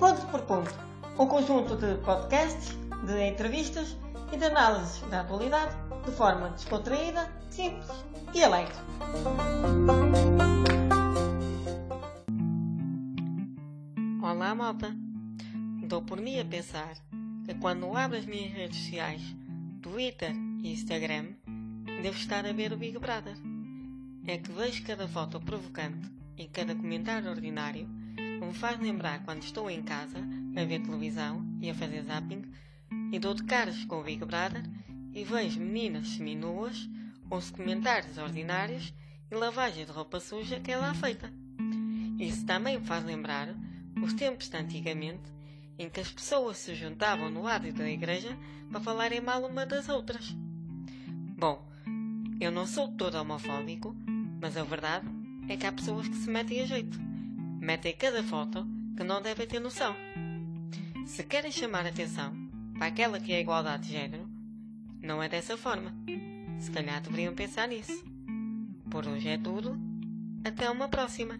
Ponto por Ponto, um conjunto de podcasts, de entrevistas e de análises da atualidade de forma descontraída, simples e alegre. Olá, malta! Dou por mim a pensar que quando abro as minhas redes sociais, Twitter e Instagram, devo estar a ver o Big Brother. É que vejo cada foto provocante e cada comentário ordinário me faz lembrar quando estou em casa a ver televisão e a fazer zapping e dou de caras com o Big Brother e vejo meninas seminuas, ouço comentários ordinários e lavagem de roupa suja que é lá feita. Isso também me faz lembrar os tempos de antigamente em que as pessoas se juntavam no lado da igreja para falarem mal uma das outras. Bom, eu não sou todo homofóbico, mas a verdade é que há pessoas que se metem a jeito metem cada foto que não devem ter noção. Se querem chamar atenção para aquela que é a igualdade de género, não é dessa forma. Se calhar deveriam pensar nisso. Por hoje é tudo. Até uma próxima.